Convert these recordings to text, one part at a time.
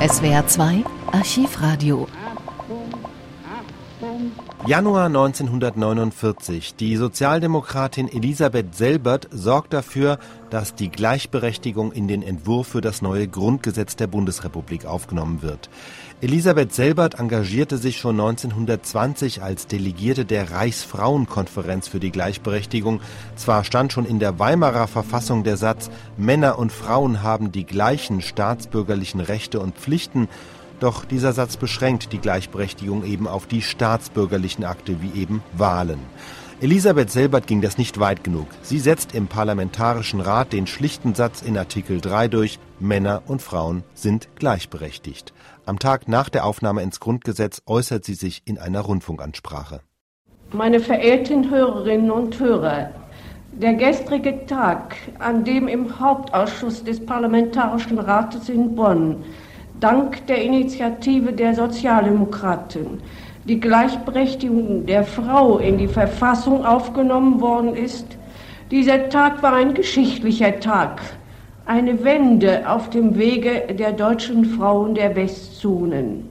SWR 2 Archivradio. Januar 1949. Die Sozialdemokratin Elisabeth Selbert sorgt dafür, dass die Gleichberechtigung in den Entwurf für das neue Grundgesetz der Bundesrepublik aufgenommen wird. Elisabeth Selbert engagierte sich schon 1920 als Delegierte der Reichsfrauenkonferenz für die Gleichberechtigung. Zwar stand schon in der Weimarer Verfassung der Satz, Männer und Frauen haben die gleichen staatsbürgerlichen Rechte und Pflichten, doch dieser Satz beschränkt die Gleichberechtigung eben auf die staatsbürgerlichen Akte wie eben Wahlen. Elisabeth Selbert ging das nicht weit genug. Sie setzt im Parlamentarischen Rat den schlichten Satz in Artikel 3 durch, Männer und Frauen sind gleichberechtigt. Am Tag nach der Aufnahme ins Grundgesetz äußert sie sich in einer Rundfunkansprache. Meine verehrten Hörerinnen und Hörer, der gestrige Tag, an dem im Hauptausschuss des Parlamentarischen Rates in Bonn dank der Initiative der Sozialdemokraten die Gleichberechtigung der Frau in die Verfassung aufgenommen worden ist. Dieser Tag war ein geschichtlicher Tag, eine Wende auf dem Wege der deutschen Frauen der Westzonen.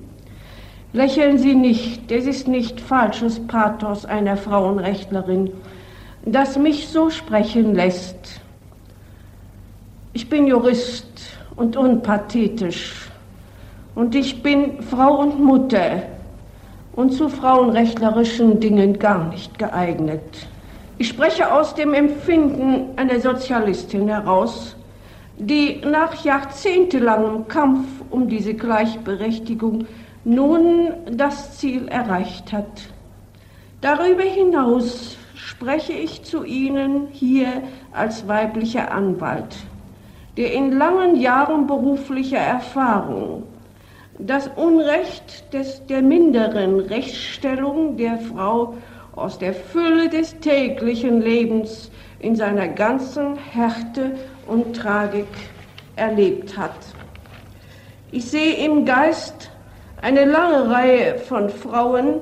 Lächeln Sie nicht, das ist nicht falsches Pathos einer Frauenrechtlerin, das mich so sprechen lässt. Ich bin Jurist und unpathetisch. Und ich bin Frau und Mutter und zu frauenrechtlerischen Dingen gar nicht geeignet. Ich spreche aus dem Empfinden einer Sozialistin heraus, die nach jahrzehntelangem Kampf um diese Gleichberechtigung nun das Ziel erreicht hat. Darüber hinaus spreche ich zu Ihnen hier als weiblicher Anwalt, der in langen Jahren beruflicher Erfahrung das Unrecht des, der minderen Rechtsstellung der Frau aus der Fülle des täglichen Lebens in seiner ganzen Härte und Tragik erlebt hat. Ich sehe im Geist eine lange Reihe von Frauen,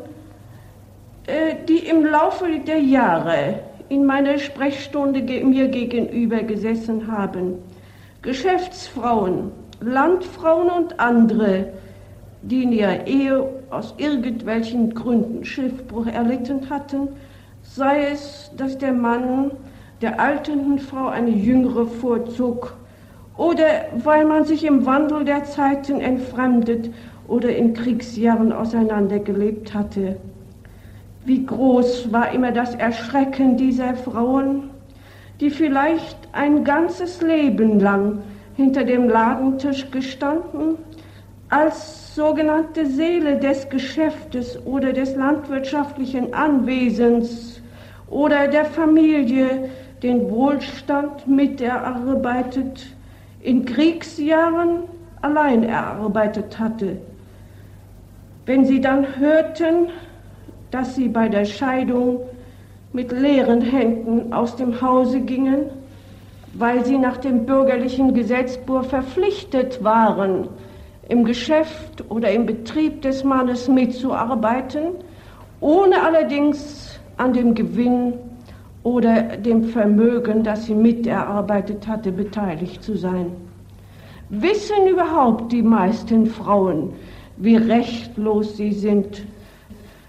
äh, die im Laufe der Jahre in meiner Sprechstunde mir gegenüber gesessen haben. Geschäftsfrauen, Landfrauen und andere, die in ihrer Ehe aus irgendwelchen Gründen Schiffbruch erlitten hatten, sei es, dass der Mann der alternden Frau eine jüngere vorzog oder weil man sich im Wandel der Zeiten entfremdet oder in Kriegsjahren auseinandergelebt hatte. Wie groß war immer das Erschrecken dieser Frauen, die vielleicht ein ganzes Leben lang hinter dem Ladentisch gestanden, als sogenannte Seele des Geschäftes oder des landwirtschaftlichen Anwesens oder der Familie den Wohlstand mit erarbeitet, in Kriegsjahren allein erarbeitet hatte. Wenn sie dann hörten, dass sie bei der Scheidung mit leeren Händen aus dem Hause gingen, weil sie nach dem bürgerlichen Gesetzbuch verpflichtet waren, im Geschäft oder im Betrieb des Mannes mitzuarbeiten, ohne allerdings an dem Gewinn oder dem Vermögen, das sie miterarbeitet hatte, beteiligt zu sein. Wissen überhaupt die meisten Frauen, wie rechtlos sie sind?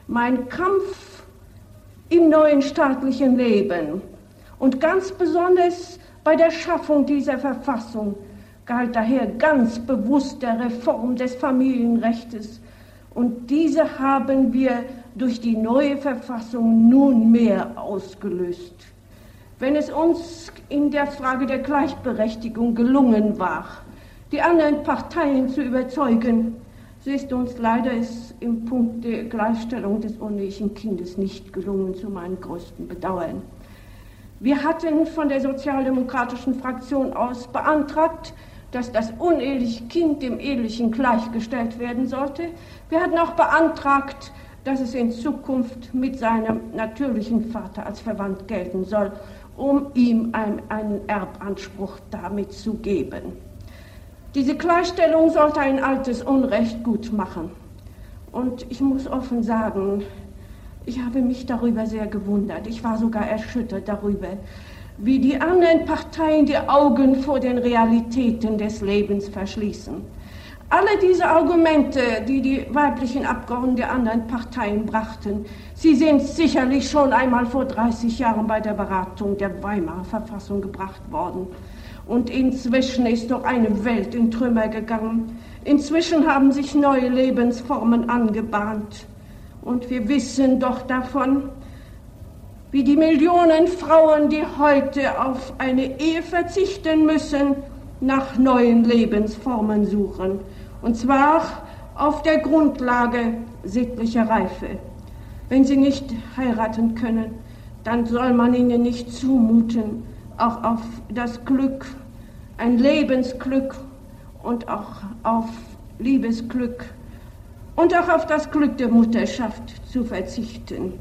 Mein Kampf im neuen staatlichen Leben und ganz besonders bei der Schaffung dieser Verfassung galt daher ganz bewusst der Reform des Familienrechts. Und diese haben wir durch die neue Verfassung nunmehr ausgelöst. Wenn es uns in der Frage der Gleichberechtigung gelungen war, die anderen Parteien zu überzeugen, so ist uns leider es im Punkt der Gleichstellung des unehelichen Kindes nicht gelungen, zu meinem größten Bedauern. Wir hatten von der sozialdemokratischen Fraktion aus beantragt, dass das uneheliche Kind dem ehelichen gleichgestellt werden sollte. Wir hatten auch beantragt, dass es in Zukunft mit seinem natürlichen Vater als verwandt gelten soll, um ihm ein, einen Erbanspruch damit zu geben. Diese Gleichstellung sollte ein altes Unrecht gut machen. Und ich muss offen sagen, ich habe mich darüber sehr gewundert. Ich war sogar erschüttert darüber, wie die anderen Parteien die Augen vor den Realitäten des Lebens verschließen. Alle diese Argumente, die die weiblichen Abgeordneten der anderen Parteien brachten, sie sind sicherlich schon einmal vor 30 Jahren bei der Beratung der Weimarer Verfassung gebracht worden. Und inzwischen ist doch eine Welt in Trümmer gegangen. Inzwischen haben sich neue Lebensformen angebahnt. Und wir wissen doch davon, wie die Millionen Frauen, die heute auf eine Ehe verzichten müssen, nach neuen Lebensformen suchen. Und zwar auf der Grundlage sittlicher Reife. Wenn sie nicht heiraten können, dann soll man ihnen nicht zumuten, auch auf das Glück, ein Lebensglück und auch auf Liebesglück und auch auf das Glück der Mutterschaft zu verzichten.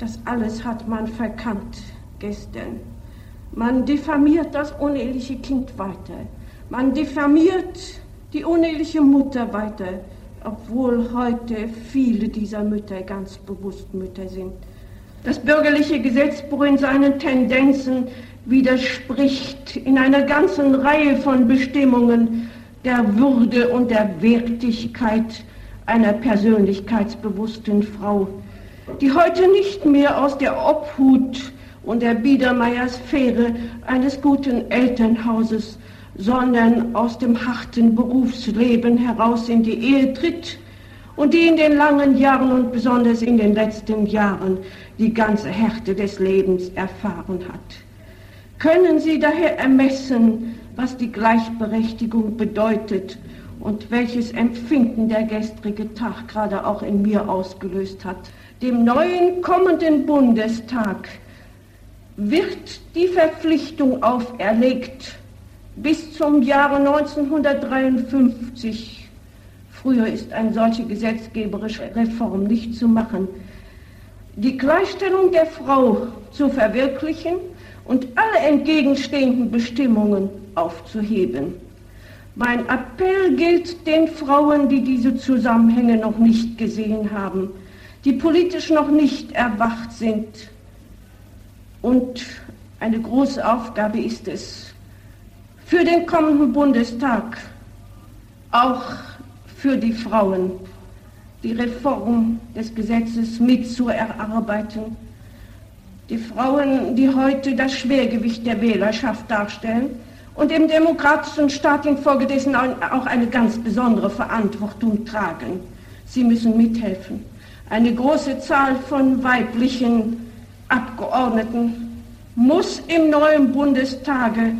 Das alles hat man verkannt gestern. Man diffamiert das uneheliche Kind weiter. Man diffamiert die uneheliche Mutter weiter, obwohl heute viele dieser Mütter ganz bewusst Mütter sind. Das bürgerliche Gesetzbuch in seinen Tendenzen widerspricht in einer ganzen Reihe von Bestimmungen der Würde und der Wertigkeit einer persönlichkeitsbewussten Frau, die heute nicht mehr aus der Obhut und der Biedermeiersphäre eines guten Elternhauses sondern aus dem harten Berufsleben heraus in die Ehe tritt und die in den langen Jahren und besonders in den letzten Jahren die ganze Härte des Lebens erfahren hat. Können Sie daher ermessen, was die Gleichberechtigung bedeutet und welches Empfinden der gestrige Tag gerade auch in mir ausgelöst hat? Dem neuen kommenden Bundestag wird die Verpflichtung auferlegt, bis zum Jahre 1953, früher ist eine solche gesetzgeberische Reform nicht zu machen, die Gleichstellung der Frau zu verwirklichen und alle entgegenstehenden Bestimmungen aufzuheben. Mein Appell gilt den Frauen, die diese Zusammenhänge noch nicht gesehen haben, die politisch noch nicht erwacht sind. Und eine große Aufgabe ist es, für den kommenden Bundestag, auch für die Frauen, die Reform des Gesetzes mitzuerarbeiten. Die Frauen, die heute das Schwergewicht der Wählerschaft darstellen und im demokratischen Staat infolgedessen auch eine ganz besondere Verantwortung tragen. Sie müssen mithelfen. Eine große Zahl von weiblichen Abgeordneten muss im neuen Bundestage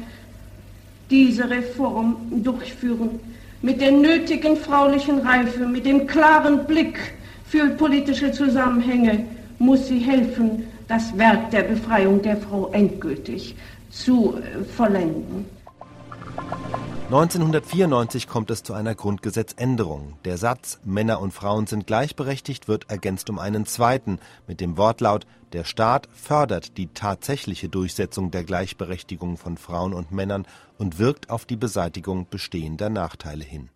diese Reform durchführen. Mit der nötigen fraulichen Reife, mit dem klaren Blick für politische Zusammenhänge muss sie helfen, das Werk der Befreiung der Frau endgültig zu äh, vollenden. 1994 kommt es zu einer Grundgesetzänderung. Der Satz Männer und Frauen sind gleichberechtigt wird ergänzt um einen zweiten mit dem Wortlaut Der Staat fördert die tatsächliche Durchsetzung der Gleichberechtigung von Frauen und Männern und wirkt auf die Beseitigung bestehender Nachteile hin